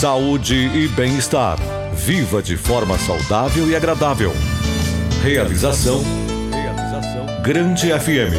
Saúde e bem-estar. Viva de forma saudável e agradável. Realização. Realização. Grande FM.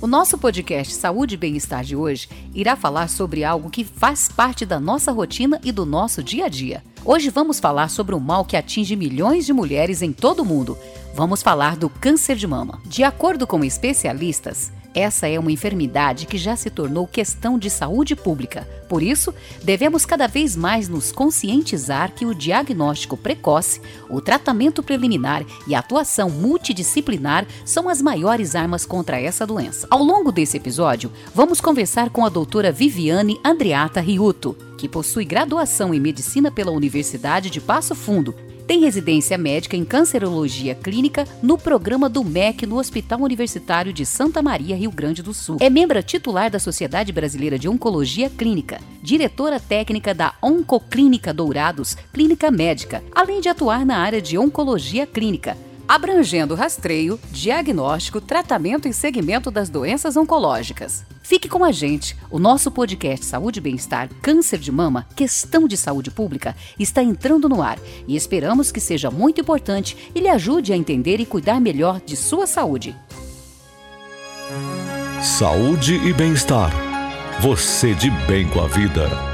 O nosso podcast Saúde e Bem-Estar de hoje irá falar sobre algo que faz parte da nossa rotina e do nosso dia a dia. Hoje vamos falar sobre um mal que atinge milhões de mulheres em todo o mundo. Vamos falar do câncer de mama. De acordo com especialistas, essa é uma enfermidade que já se tornou questão de saúde pública. Por isso, devemos cada vez mais nos conscientizar que o diagnóstico precoce, o tratamento preliminar e a atuação multidisciplinar são as maiores armas contra essa doença. Ao longo desse episódio, vamos conversar com a doutora Viviane Andriata Riuto, que possui graduação em medicina pela Universidade de Passo Fundo tem residência médica em cancerologia clínica no programa do MEC no Hospital Universitário de Santa Maria, Rio Grande do Sul. É membro titular da Sociedade Brasileira de Oncologia Clínica, diretora técnica da Oncoclínica Dourados, clínica médica, além de atuar na área de oncologia clínica abrangendo rastreio, diagnóstico, tratamento e segmento das doenças oncológicas. Fique com a gente. O nosso podcast Saúde e Bem-Estar Câncer de Mama, Questão de Saúde Pública, está entrando no ar e esperamos que seja muito importante e lhe ajude a entender e cuidar melhor de sua saúde. Saúde e Bem-Estar. Você de bem com a vida.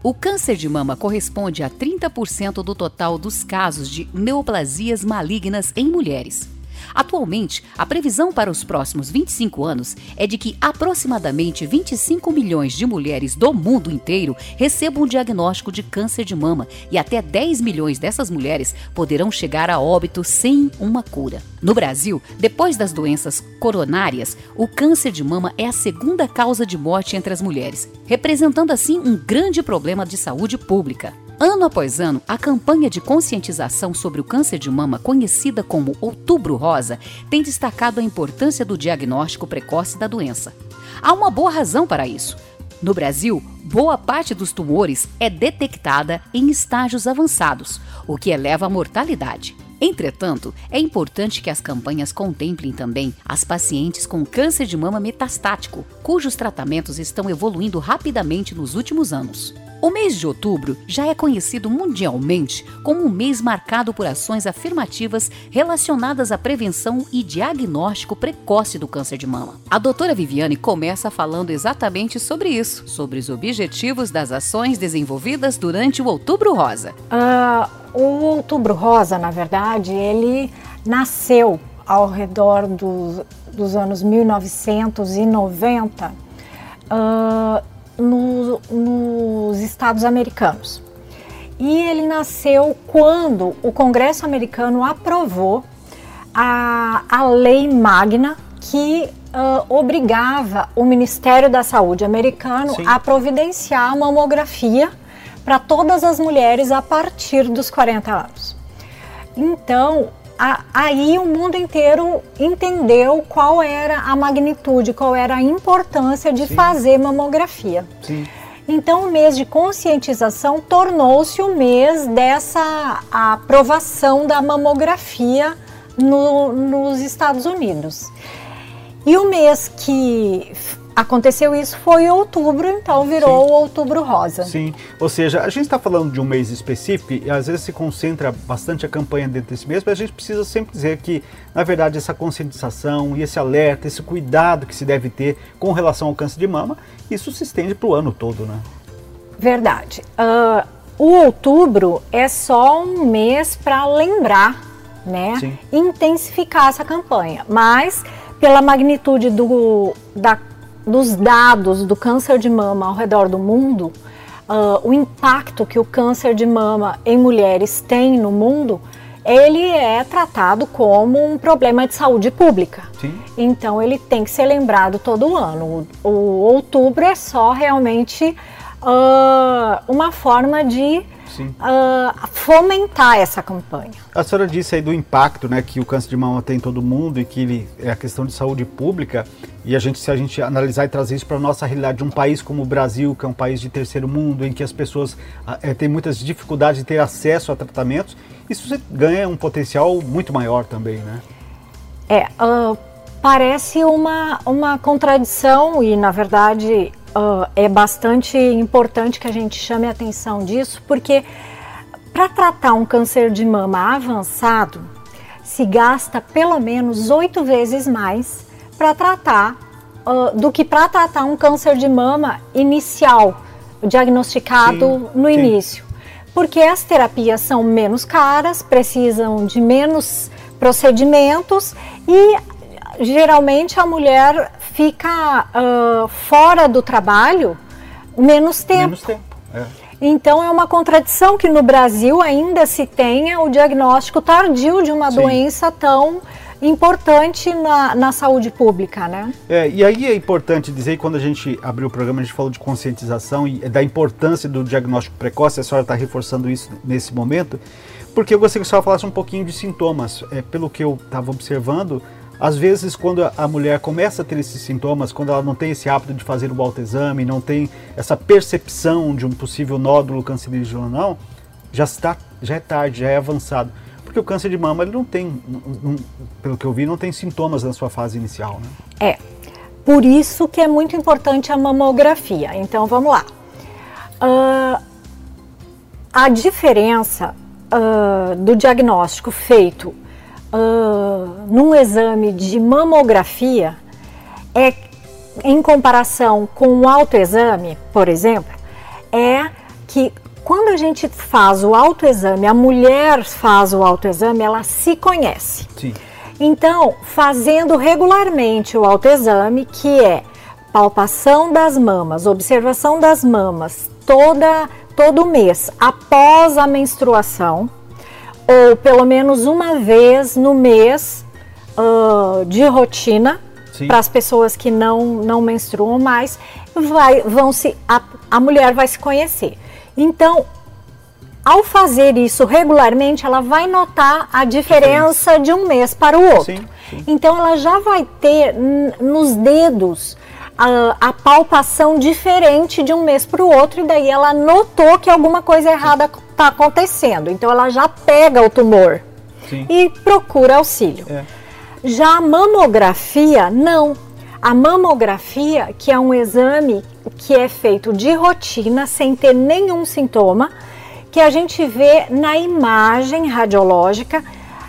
O câncer de mama corresponde a 30% do total dos casos de neoplasias malignas em mulheres. Atualmente, a previsão para os próximos 25 anos é de que aproximadamente 25 milhões de mulheres do mundo inteiro recebam o diagnóstico de câncer de mama e até 10 milhões dessas mulheres poderão chegar a óbito sem uma cura. No Brasil, depois das doenças coronárias, o câncer de mama é a segunda causa de morte entre as mulheres, representando assim um grande problema de saúde pública. Ano após ano, a campanha de conscientização sobre o câncer de mama, conhecida como Outubro Rosa, tem destacado a importância do diagnóstico precoce da doença. Há uma boa razão para isso. No Brasil, boa parte dos tumores é detectada em estágios avançados, o que eleva a mortalidade. Entretanto, é importante que as campanhas contemplem também as pacientes com câncer de mama metastático, cujos tratamentos estão evoluindo rapidamente nos últimos anos. O mês de outubro já é conhecido mundialmente como um mês marcado por ações afirmativas relacionadas à prevenção e diagnóstico precoce do câncer de mama. A doutora Viviane começa falando exatamente sobre isso, sobre os objetivos das ações desenvolvidas durante o Outubro Rosa. Uh, o Outubro Rosa, na verdade, ele nasceu ao redor do, dos anos 1990. Uh, no, nos Estados Americanos. E ele nasceu quando o Congresso americano aprovou a, a lei magna que uh, obrigava o Ministério da Saúde americano Sim. a providenciar a mamografia para todas as mulheres a partir dos 40 anos. Então, a, aí o mundo inteiro entendeu qual era a magnitude, qual era a importância de Sim. fazer mamografia. Sim. Então, o mês de conscientização tornou-se o mês dessa aprovação da mamografia no, nos Estados Unidos. E o mês que Aconteceu isso foi em outubro, então virou Sim. outubro rosa. Sim, ou seja, a gente está falando de um mês específico e às vezes se concentra bastante a campanha dentro desse mês, mas a gente precisa sempre dizer que, na verdade, essa conscientização e esse alerta, esse cuidado que se deve ter com relação ao câncer de mama, isso se estende para o ano todo, né? Verdade. Uh, o outubro é só um mês para lembrar, né? Sim. Intensificar essa campanha, mas pela magnitude do, da dos dados do câncer de mama ao redor do mundo, uh, o impacto que o câncer de mama em mulheres tem no mundo, ele é tratado como um problema de saúde pública. Sim. Então ele tem que ser lembrado todo ano. O, o outubro é só realmente uh, uma forma de uh, fomentar essa campanha. A senhora disse aí do impacto né, que o câncer de mama tem em todo mundo e que ele é a questão de saúde pública. E a gente, se a gente analisar e trazer isso para a nossa realidade de um país como o Brasil, que é um país de terceiro mundo, em que as pessoas é, têm muitas dificuldades de ter acesso a tratamentos, isso ganha um potencial muito maior também, né? É, uh, parece uma, uma contradição e, na verdade, uh, é bastante importante que a gente chame a atenção disso, porque para tratar um câncer de mama avançado, se gasta pelo menos oito vezes mais para tratar uh, do que para tratar um câncer de mama inicial, diagnosticado sim, no sim. início. Porque as terapias são menos caras, precisam de menos procedimentos e geralmente a mulher fica uh, fora do trabalho menos tempo. Menos tempo. É. Então é uma contradição que no Brasil ainda se tenha o diagnóstico tardio de uma Sim. doença tão importante na, na saúde pública, né? É, e aí é importante dizer, quando a gente abriu o programa, a gente falou de conscientização e da importância do diagnóstico precoce, a senhora está reforçando isso nesse momento, porque eu gostaria que a senhora falasse um pouquinho de sintomas. É, pelo que eu estava observando, às vezes, quando a mulher começa a ter esses sintomas, quando ela não tem esse hábito de fazer o autoexame, não tem essa percepção de um possível nódulo cancerígeno ou não, já está, já é tarde, já é avançado. Porque o câncer de mama, ele não tem, não, pelo que eu vi, não tem sintomas na sua fase inicial, né? É. Por isso que é muito importante a mamografia. Então, vamos lá. Uh, a diferença uh, do diagnóstico feito uh, num exame de mamografia é em comparação com o autoexame, por exemplo, é que quando a gente faz o autoexame, a mulher faz o autoexame, ela se conhece. Sim. Então, fazendo regularmente o autoexame, que é palpação das mamas, observação das mamas, toda todo mês após a menstruação, ou pelo menos uma vez no mês uh, de rotina para as pessoas que não, não menstruam mais, vai, vão se, a, a mulher vai se conhecer. Então, ao fazer isso regularmente, ela vai notar a diferença de um mês para o outro. Sim, sim. Então, ela já vai ter nos dedos a, a, palpação diferente de um mês para o outro, e daí ela notou que alguma coisa errada está acontecendo. Então ela já pega o tumor Sim. e procura auxílio. É. Já a mamografia, não. A mamografia, que é um exame que é feito de rotina, sem ter nenhum sintoma, que a gente vê na imagem radiológica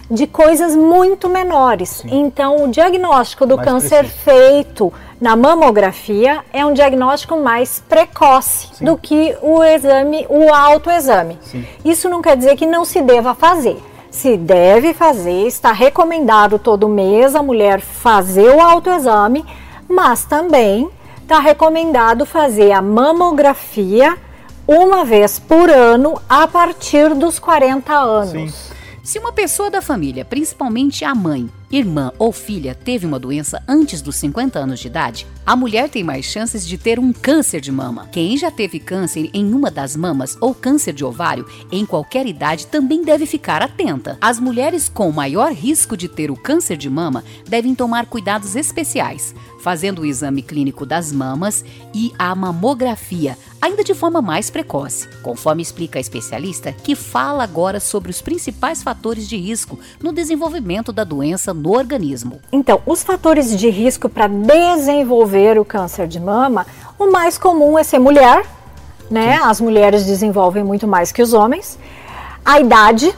de coisas muito menores. Sim. Então, o diagnóstico do Mais câncer preciso. feito na mamografia é um diagnóstico mais precoce Sim. do que o exame, o autoexame. Sim. Isso não quer dizer que não se deva fazer. Se deve fazer, está recomendado todo mês a mulher fazer o autoexame, mas também está recomendado fazer a mamografia uma vez por ano a partir dos 40 anos. Sim. Se uma pessoa da família, principalmente a mãe, irmã ou filha, teve uma doença antes dos 50 anos de idade, a mulher tem mais chances de ter um câncer de mama. Quem já teve câncer em uma das mamas ou câncer de ovário em qualquer idade também deve ficar atenta. As mulheres com maior risco de ter o câncer de mama devem tomar cuidados especiais, fazendo o exame clínico das mamas e a mamografia, ainda de forma mais precoce, conforme explica a especialista que fala agora sobre os principais fatores de risco no desenvolvimento da doença no organismo. Então, os fatores de risco para desenvolver desenvolver o câncer de mama, o mais comum é ser mulher, né? Sim. As mulheres desenvolvem muito mais que os homens. A idade,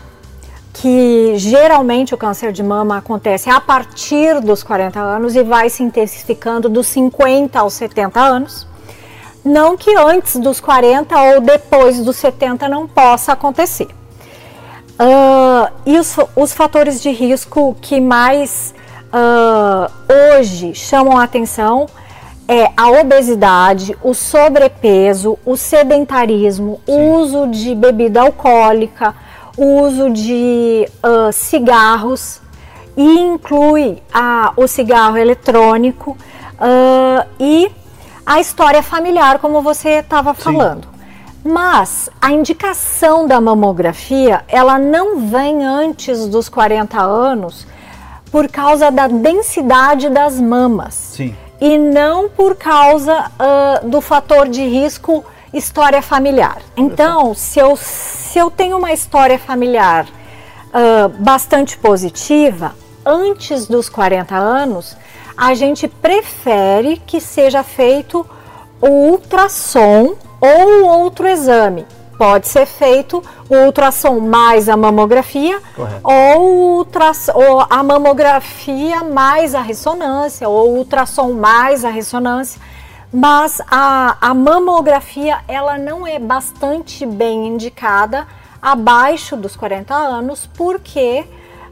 que geralmente o câncer de mama acontece a partir dos 40 anos e vai se intensificando dos 50 aos 70 anos. Não que antes dos 40 ou depois dos 70 não possa acontecer. Uh, e os, os fatores de risco que mais uh, hoje chamam a atenção é a obesidade, o sobrepeso, o sedentarismo, o uso de bebida alcoólica, o uso de uh, cigarros e inclui a, o cigarro eletrônico uh, e a história familiar, como você estava falando. Mas a indicação da mamografia, ela não vem antes dos 40 anos por causa da densidade das mamas. Sim e não por causa uh, do fator de risco história familiar. Então, se eu, se eu tenho uma história familiar uh, bastante positiva, antes dos 40 anos, a gente prefere que seja feito o ultrassom ou outro exame. Pode ser feito o ultrassom mais a mamografia ou, ou a mamografia mais a ressonância ou o ultrassom mais a ressonância. Mas a, a mamografia ela não é bastante bem indicada abaixo dos 40 anos porque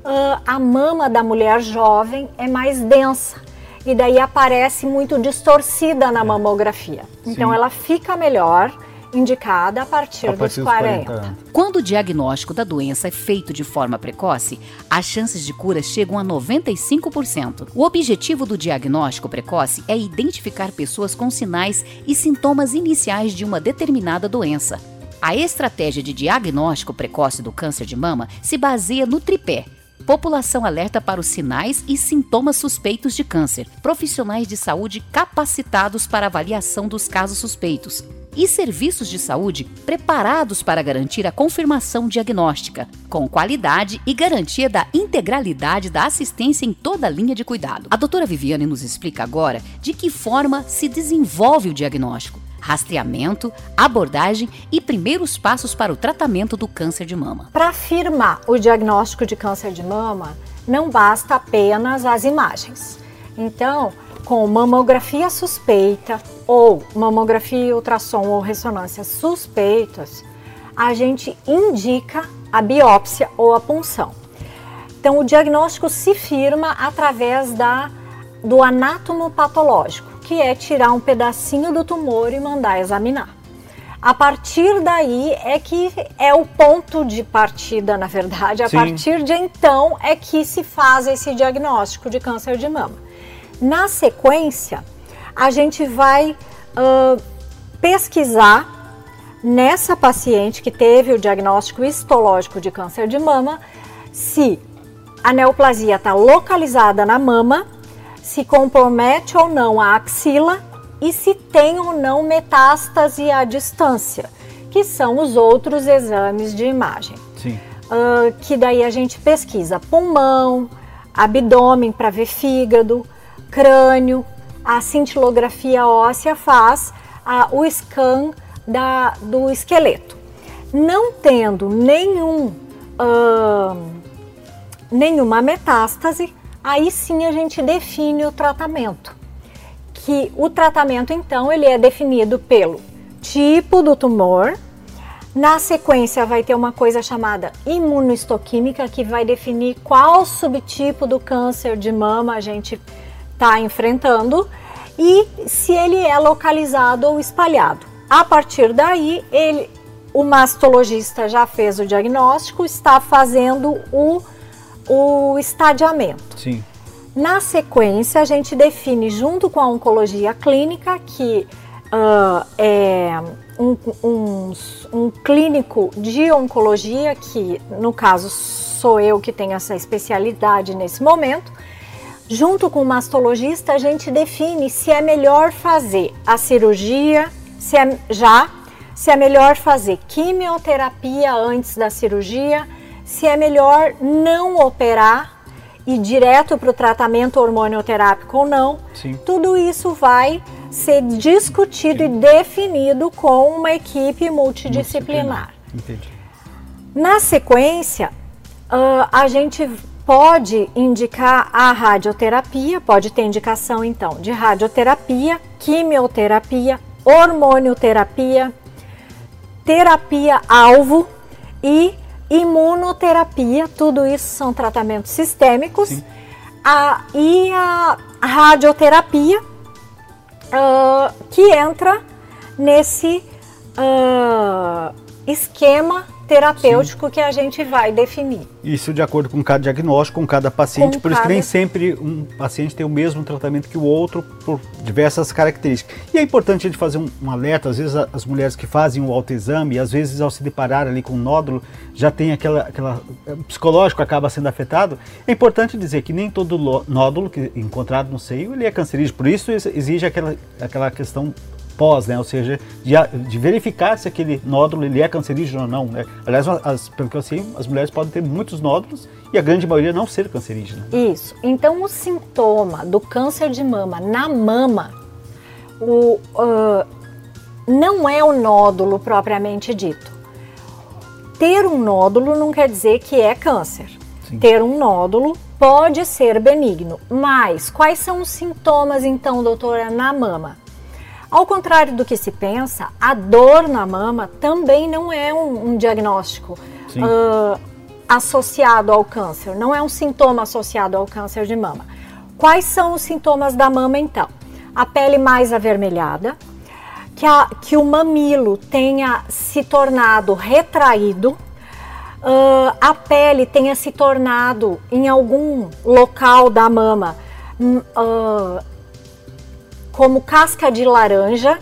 uh, a mama da mulher jovem é mais densa e daí aparece muito distorcida na mamografia. Então Sim. ela fica melhor indicada a partir, a partir dos, 40. 40 Quando o diagnóstico da doença é feito de forma precoce, as chances de cura chegam a 95%. O objetivo do diagnóstico precoce é identificar pessoas com sinais e sintomas iniciais de uma determinada doença. A estratégia de diagnóstico precoce do câncer de mama se baseia no tripé população alerta para os sinais e sintomas suspeitos de câncer, profissionais de saúde capacitados para avaliação dos casos suspeitos e serviços de saúde preparados para garantir a confirmação diagnóstica, com qualidade e garantia da integralidade da assistência em toda a linha de cuidado. A doutora Viviane nos explica agora de que forma se desenvolve o diagnóstico rastreamento, abordagem e primeiros passos para o tratamento do câncer de mama. Para afirmar o diagnóstico de câncer de mama, não basta apenas as imagens. Então, com mamografia suspeita ou mamografia, ultrassom ou ressonância suspeitas, a gente indica a biópsia ou a punção. Então, o diagnóstico se firma através da, do anátomo patológico que é tirar um pedacinho do tumor e mandar examinar. A partir daí é que é o ponto de partida, na verdade. A Sim. partir de então é que se faz esse diagnóstico de câncer de mama. Na sequência, a gente vai uh, pesquisar nessa paciente que teve o diagnóstico histológico de câncer de mama se a neoplasia está localizada na mama se compromete ou não a axila e se tem ou não metástase à distância, que são os outros exames de imagem. Uh, que daí a gente pesquisa pulmão, abdômen para ver fígado, crânio, a cintilografia óssea faz uh, o scan da, do esqueleto. Não tendo nenhum, nenhuma metástase, aí sim a gente define o tratamento. Que o tratamento então ele é definido pelo tipo do tumor. Na sequência vai ter uma coisa chamada imunohistoquímica que vai definir qual subtipo do câncer de mama a gente está enfrentando e se ele é localizado ou espalhado. A partir daí, ele, o mastologista já fez o diagnóstico, está fazendo o o estadiamento. Sim. Na sequência, a gente define, junto com a oncologia clínica, que uh, é um, um, um, clínico de oncologia, que no caso sou eu que tenho essa especialidade nesse momento, junto com o mastologista, a gente define se é melhor fazer a cirurgia, se é já, se é melhor fazer quimioterapia antes da cirurgia se é melhor não operar e direto para o tratamento hormonioterápico ou não. Sim. Tudo isso vai ser discutido Sim. e definido com uma equipe multidisciplinar. Entendi. Na sequência, uh, a gente pode indicar a radioterapia, pode ter indicação então de radioterapia, quimioterapia, hormonioterapia, terapia alvo e imunoterapia, tudo isso são tratamentos sistêmicos. A, e a radioterapia, uh, que entra nesse uh, esquema terapêutico Sim. que a gente vai definir. Isso de acordo com cada diagnóstico, com cada paciente, com por cada... isso que nem sempre um paciente tem o mesmo tratamento que o outro por diversas características. E é importante a gente fazer um, um alerta, às vezes as mulheres que fazem o autoexame, às vezes ao se deparar ali com um nódulo, já tem aquela, aquela eh, psicológico acaba sendo afetado. É importante dizer que nem todo nódulo que é encontrado no seio ele é cancerígeno, por isso exige aquela, aquela questão pós, né? Ou seja, de, de, verificar se aquele nódulo ele é cancerígeno ou não. Né? Aliás, as, pelo que eu sei, as mulheres podem ter muitos nódulos e a grande maioria não ser cancerígena. Isso. Então, o sintoma do câncer de mama na mama, o, uh, não é o nódulo propriamente dito. Ter um nódulo não quer dizer que é câncer. Sim. Ter um nódulo pode ser benigno. Mas quais são os sintomas, então, doutora, na mama? Ao contrário do que se pensa, a dor na mama também não é um, um diagnóstico uh, associado ao câncer, não é um sintoma associado ao câncer de mama. Quais são os sintomas da mama então? A pele mais avermelhada, que, a, que o mamilo tenha se tornado retraído, uh, a pele tenha se tornado em algum local da mama uh, como casca de laranja,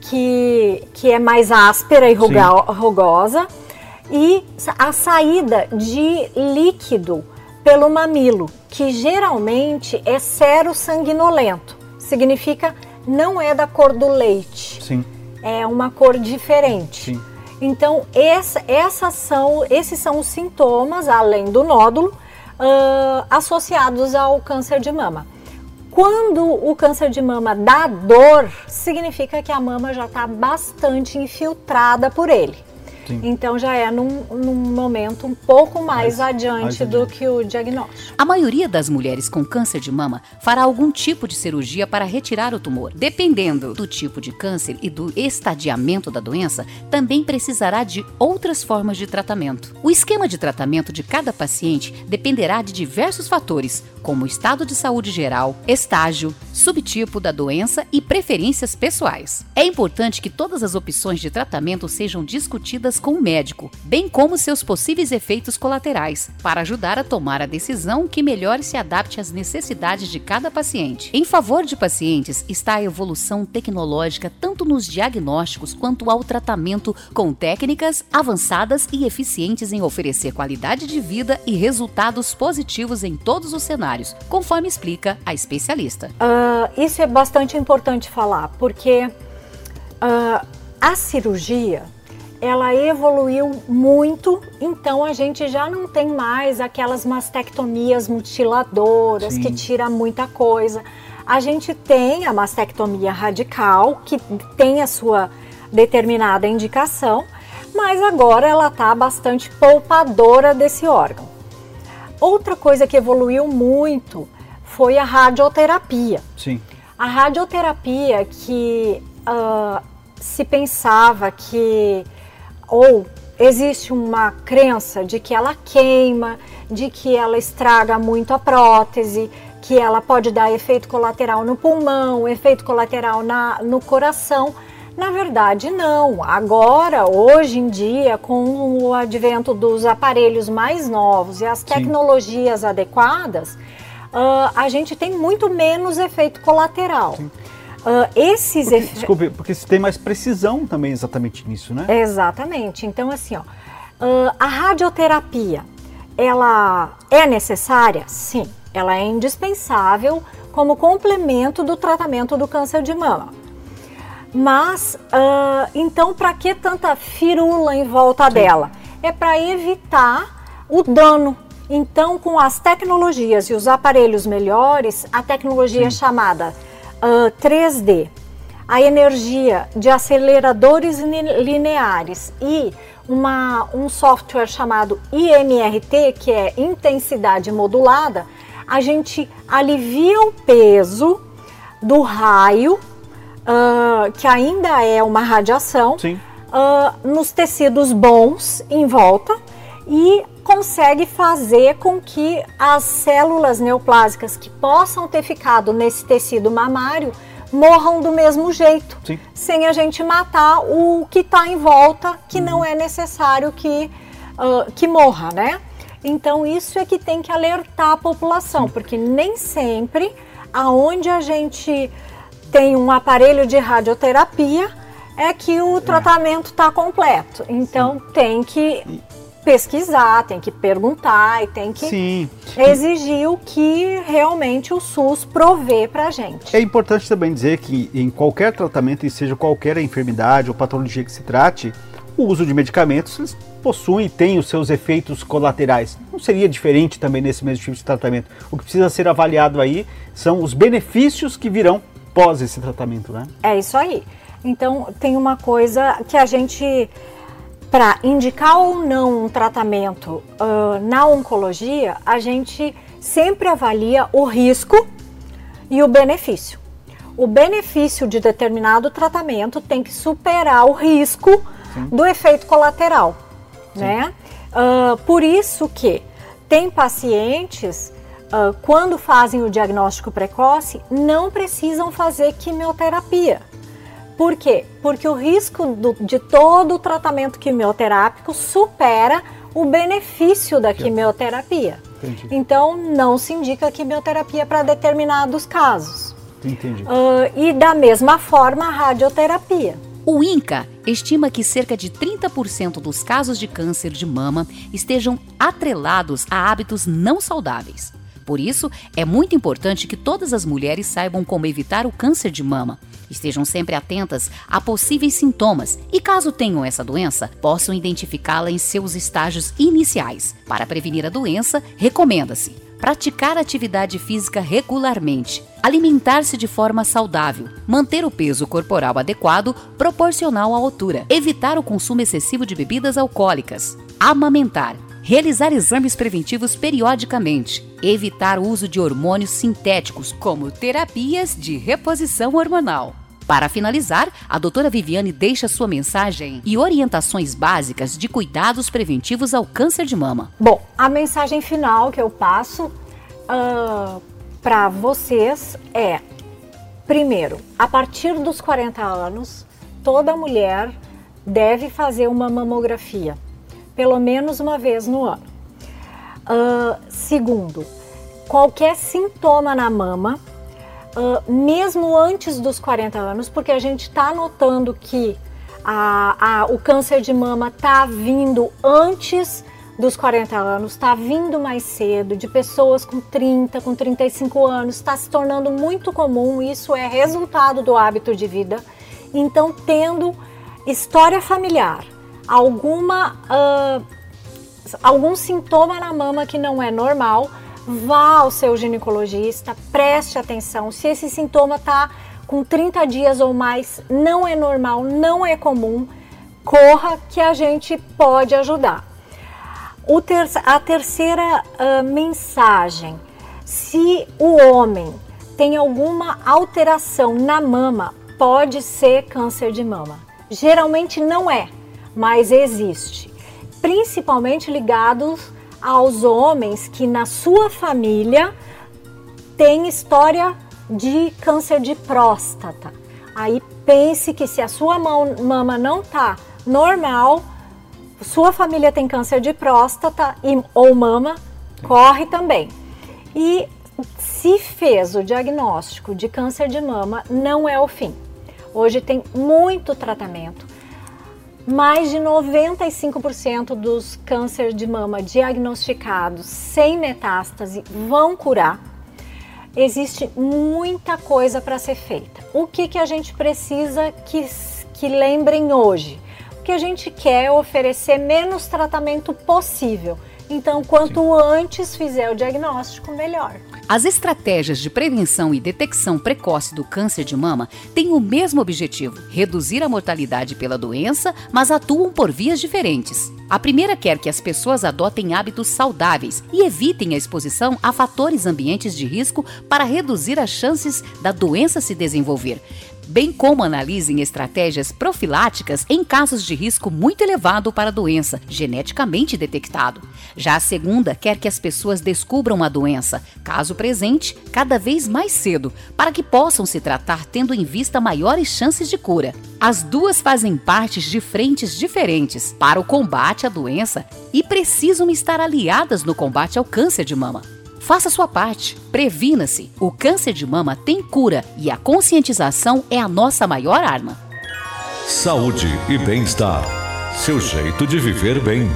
que, que é mais áspera e ruga, rugosa, e a saída de líquido pelo mamilo, que geralmente é sero sanguinolento. Significa não é da cor do leite. Sim. É uma cor diferente. Sim. Então, essa, essas são, esses são os sintomas, além do nódulo, uh, associados ao câncer de mama. Quando o câncer de mama dá dor, significa que a mama já está bastante infiltrada por ele. Sim. Então já é num, num, momento um pouco mais, mais adiante mais do que o diagnóstico. A maioria das mulheres com câncer de mama fará algum tipo de cirurgia para retirar o tumor. Dependendo do tipo de câncer e do estadiamento da doença, também precisará de outras formas de tratamento. O esquema de tratamento de cada paciente dependerá de diversos fatores, como estado de saúde geral, estágio, subtipo da doença e preferências pessoais. É importante que todas as opções de tratamento sejam discutidas com o médico, bem como seus possíveis efeitos colaterais, para ajudar a tomar a decisão que melhor se adapte às necessidades de cada paciente. Em favor de pacientes está a evolução tecnológica tanto nos diagnósticos quanto ao tratamento com técnicas avançadas e eficientes em oferecer qualidade de vida e resultados positivos em todos os cenários, conforme explica a especialista. Uh, isso é bastante importante falar, porque uh, a cirurgia ela evoluiu muito, então a gente já não tem mais aquelas mastectomias mutiladoras Sim. que tira muita coisa. A gente tem a mastectomia radical, que tem a sua determinada indicação, mas agora ela está bastante poupadora desse órgão. Outra coisa que evoluiu muito foi a radioterapia. Sim. A radioterapia que uh, se pensava que ou existe uma crença de que ela queima, de que ela estraga muito a prótese, que ela pode dar efeito colateral no pulmão, efeito colateral na, no coração. Na verdade, não. Agora, hoje em dia, com o advento dos aparelhos mais novos e as tecnologias Sim. adequadas, uh, a gente tem muito menos efeito colateral. Sim. Uh, esses porque, Desculpe, porque se tem mais precisão também exatamente nisso, né? Exatamente. Então, assim, ó, uh, a radioterapia, ela é necessária? Sim, ela é indispensável como complemento do tratamento do câncer de mama. Mas, uh, então, para que tanta firula em volta Sim. dela? É para evitar o dano. Então, com as tecnologias e os aparelhos melhores, a tecnologia Sim. chamada uh, 3D, a energia de aceleradores lineares e uma, um software chamado IMRT, que é intensidade modulada, a gente alivia o peso do raio, uh, que ainda é uma radiação, uh, nos tecidos bons em volta e consegue fazer com que as células neoplásicas que possam ter ficado nesse tecido mamário morram do mesmo jeito, Sim. sem a gente matar o que está em volta, que não é necessário que, uh, que morra, né? Então isso é que tem que alertar a população, porque nem sempre aonde a gente tem um aparelho de radioterapia é que o é. tratamento está completo. Então Sim. tem que pesquisar, tem que perguntar e tem que Sim. exigir o que realmente o SUS provê para gente. É importante também dizer que em qualquer tratamento, e seja qualquer enfermidade ou patologia que se trate, o uso de medicamentos possuem e têm os seus efeitos colaterais. Não seria diferente também nesse mesmo tipo de tratamento. O que precisa ser avaliado aí são os benefícios que virão pós esse tratamento, né? É isso aí. Então tem uma coisa que a gente para indicar ou não um tratamento uh, na oncologia, a gente sempre avalia o risco e o benefício. O benefício de determinado tratamento tem que superar o risco Sim. do efeito colateral, Sim. né? Uh, por isso que tem pacientes uh, quando fazem o diagnóstico precoce não precisam fazer quimioterapia por quê? Porque o risco do, de todo o tratamento quimioterápico supera o benefício da quimioterapia. Entendi. Então, não se indica quimioterapia para determinados casos. Entendi. Uh, e da mesma forma, a radioterapia. O INCA estima que cerca de 30% dos casos de câncer de mama estejam atrelados a hábitos não saudáveis. Por isso, é muito importante que todas as mulheres saibam como evitar o câncer de mama Estejam sempre atentas a possíveis sintomas e, caso tenham essa doença, possam identificá-la em seus estágios iniciais. Para prevenir a doença, recomenda-se praticar atividade física regularmente, alimentar-se de forma saudável, manter o peso corporal adequado proporcional à altura, evitar o consumo excessivo de bebidas alcoólicas, amamentar, realizar exames preventivos periodicamente, evitar o uso de hormônios sintéticos, como terapias de reposição hormonal. Para finalizar, a doutora Viviane deixa sua mensagem e orientações básicas de cuidados preventivos ao câncer de mama. Bom, a mensagem final que eu passo uh, ah, para vocês é: primeiro, a partir dos 40 anos, toda mulher deve fazer uma mamografia, pelo menos uma vez no ano. Uh, segundo, qualquer sintoma na mama, uh, mesmo antes dos 40 anos, porque a gente está notando que a, a, o câncer de mama está vindo antes dos 40 anos, está vindo mais cedo, de pessoas com 30, com 35 anos, está se tornando muito comum, isso é resultado do hábito de vida. Então, tendo história familiar, alguma. Uh, algum sintoma na mama que não é normal, vá ao seu ginecologista, preste atenção. Se esse sintoma está com 30 dias ou mais, não é normal, não é comum, corra que a gente pode ajudar. Ter a terceira uh, mensagem: se o homem tem alguma alteração na mama, pode ser câncer de mama. Geralmente não é, mas existe principalmente ligados aos homens que na sua família tem história de câncer de próstata. Aí pense que se a sua mama não tá normal, sua família tem câncer de próstata e, ou mama, corre também. E se fez o diagnóstico de câncer de mama, não é o fim. Hoje tem muito tratamento mais de 95% dos cânceres de mama diagnosticados sem metástase vão curar. Existe muita coisa para ser feita. O que, que a gente precisa que, que lembrem hoje? O que a gente quer é oferecer menos tratamento possível. Então, quanto Sim. antes fizer o diagnóstico, melhor. As estratégias de prevenção e detecção precoce do câncer de mama têm o mesmo objetivo: reduzir a mortalidade pela doença, mas atuam por vias diferentes. A primeira quer que as pessoas adotem hábitos saudáveis e evitem a exposição a fatores ambientes de risco para reduzir as chances da doença se desenvolver bem como analisem estratégias profiláticas em casos de risco muito elevado para a doença, geneticamente detectado. Já a segunda quer que as pessoas descubram a doença, caso presente, cada vez mais cedo, para que possam se tratar tendo em vista maiores chances de cura. As duas fazem partes de frentes diferentes para o combate à doença e precisam estar aliadas no combate ao câncer de mama. Faça sua parte, previna-se. O câncer de mama tem cura e a conscientização é a nossa maior arma. Saúde e bem-estar. Seu jeito de viver bem.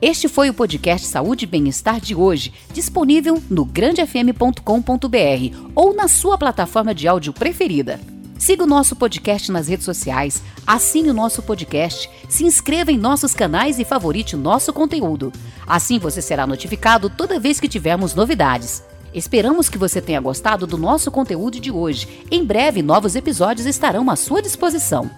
Este foi o podcast Saúde e Bem-Estar de hoje, disponível no grandefm.com.br ou na sua plataforma de áudio preferida. Siga o nosso podcast nas redes sociais, assine o nosso podcast, se inscreva em nossos canais e favorite o nosso conteúdo. Assim você será notificado toda vez que tivermos novidades. Esperamos que você tenha gostado do nosso conteúdo de hoje. Em breve, novos episódios estarão à sua disposição.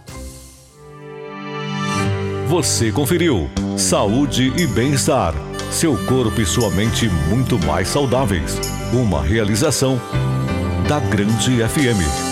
Você conferiu Saúde e Bem-Estar. Seu corpo e sua mente muito mais saudáveis. Uma realização da Grande FM.